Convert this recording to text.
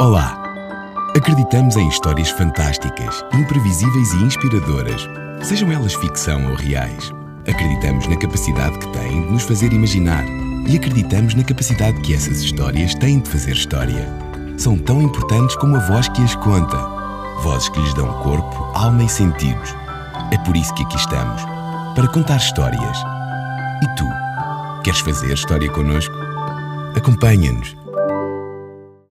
Olá! Acreditamos em histórias fantásticas, imprevisíveis e inspiradoras, sejam elas ficção ou reais. Acreditamos na capacidade que têm de nos fazer imaginar e acreditamos na capacidade que essas histórias têm de fazer história. São tão importantes como a voz que as conta, vozes que lhes dão corpo, alma e sentidos. É por isso que aqui estamos, para contar histórias. E tu, queres fazer história connosco? Acompanha-nos